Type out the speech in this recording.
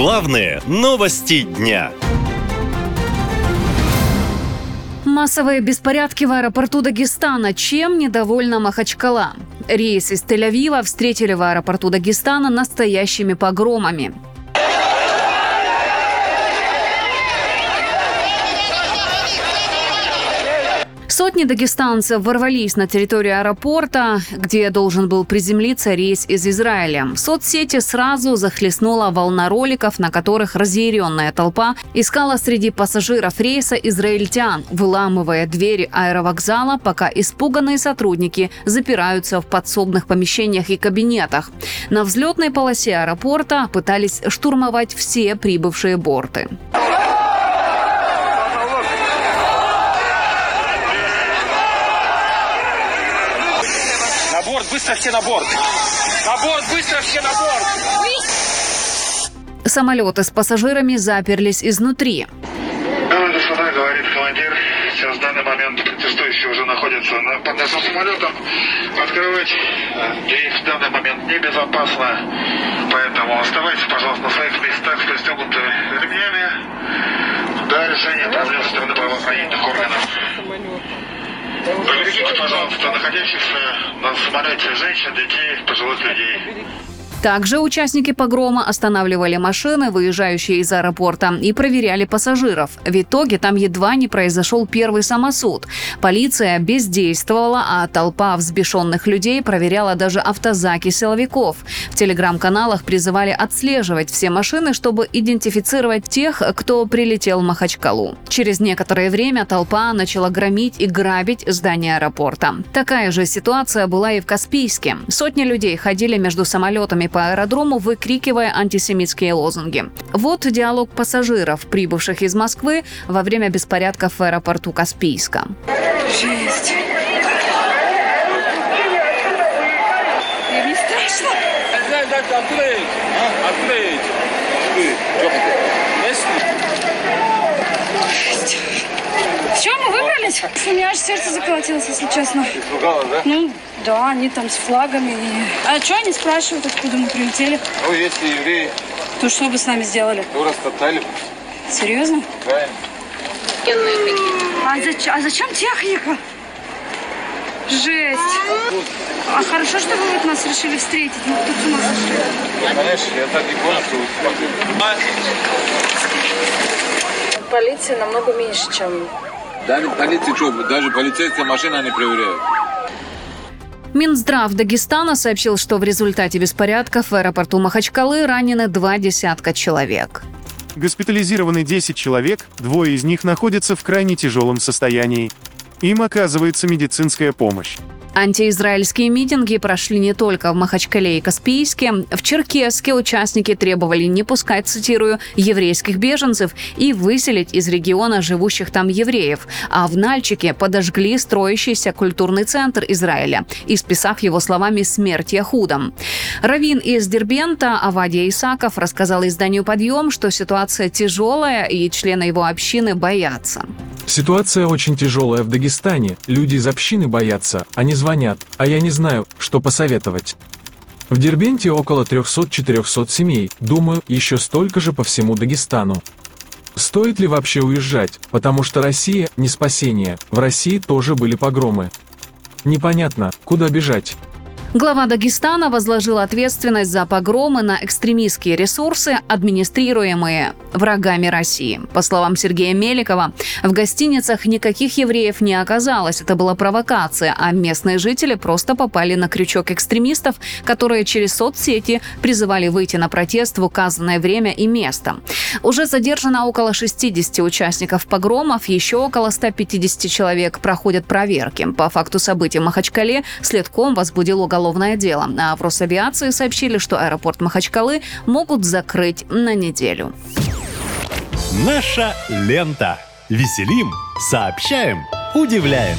Главные новости дня. Массовые беспорядки в аэропорту Дагестана. Чем недовольна Махачкала? Рейс из Тель-Авива встретили в аэропорту Дагестана настоящими погромами. Сотни дагестанцев ворвались на территорию аэропорта, где должен был приземлиться рейс из Израиля. Соцсети сразу захлестнула волна роликов, на которых разъяренная толпа искала среди пассажиров рейса израильтян, выламывая двери аэровокзала, пока испуганные сотрудники запираются в подсобных помещениях и кабинетах. На взлетной полосе аэропорта пытались штурмовать все прибывшие борты. На борт, быстро все на борт! На борт, быстро все на борт! Самолеты с пассажирами заперлись изнутри. И господа, говорит командир, сейчас в данный момент протестующие уже находятся на, под нашим самолетом. Открывать э, дверь в данный момент небезопасно, поэтому оставайтесь, пожалуйста, на своих местах с пристегнутыми ремнями до решения проблем со стороны правоохранительных органов. Поберегите, пожалуйста, находящихся на самолете женщин, детей, пожилых людей. Также участники погрома останавливали машины, выезжающие из аэропорта, и проверяли пассажиров. В итоге там едва не произошел первый самосуд. Полиция бездействовала, а толпа взбешенных людей проверяла даже автозаки силовиков. В телеграм-каналах призывали отслеживать все машины, чтобы идентифицировать тех, кто прилетел в Махачкалу. Через некоторое время толпа начала громить и грабить здание аэропорта. Такая же ситуация была и в Каспийске. Сотни людей ходили между самолетами по аэродрому, выкрикивая антисемитские лозунги. Вот диалог пассажиров, прибывших из Москвы во время беспорядков в аэропорту Каспийска. Жесть. Не страшно. Открыть! Открыть! Жесть. Все, выбрались? У меня аж сердце заколотилось, если честно. Испугалась, да? Ну, да, они там с флагами. и- А что они спрашивают, откуда мы прилетели? Ну, если евреи, То что бы с нами сделали? то растоптали Серьезно? правильно? А, зач- а зачем техника? Жесть. А хорошо, что вы вот нас решили встретить. Мы тут с ума сошли. Конечно, я так и понял, что вы Полиции намного меньше, чем Даже полиция что, даже полицейская машина не проверяют. Минздрав Дагестана сообщил, что в результате беспорядков в аэропорту Махачкалы ранены два десятка человек. Госпитализированы 10 человек, двое из них находятся в крайне тяжелом состоянии. Им оказывается медицинская помощь. Антиизраильские митинги прошли не только в Махачкале и Каспийске. В Черкесске участники требовали не пускать, цитирую, еврейских беженцев и выселить из региона живущих там евреев. А в Нальчике подожгли строящийся культурный центр Израиля, исписав его словами «смерть Яхудам». Равин из Дербента Авадия Исаков рассказал изданию «Подъем», что ситуация тяжелая и члены его общины боятся. Ситуация очень тяжелая в Дагестане. Люди из общины боятся, они звонят, а я не знаю, что посоветовать. В Дербенте около 300-400 семей, думаю, еще столько же по всему Дагестану. Стоит ли вообще уезжать, потому что Россия не спасение, в России тоже были погромы. Непонятно, куда бежать. Глава Дагестана возложил ответственность за погромы на экстремистские ресурсы, администрируемые врагами России. По словам Сергея Меликова, в гостиницах никаких евреев не оказалось. Это была провокация, а местные жители просто попали на крючок экстремистов, которые через соцсети призывали выйти на протест в указанное время и место. Уже задержано около 60 участников погромов, еще около 150 человек проходят проверки. По факту событий в Махачкале следком возбудил уголовное дело, а в Росавиации сообщили, что аэропорт Махачкалы могут закрыть на неделю. Наша лента. Веселим, сообщаем, удивляем.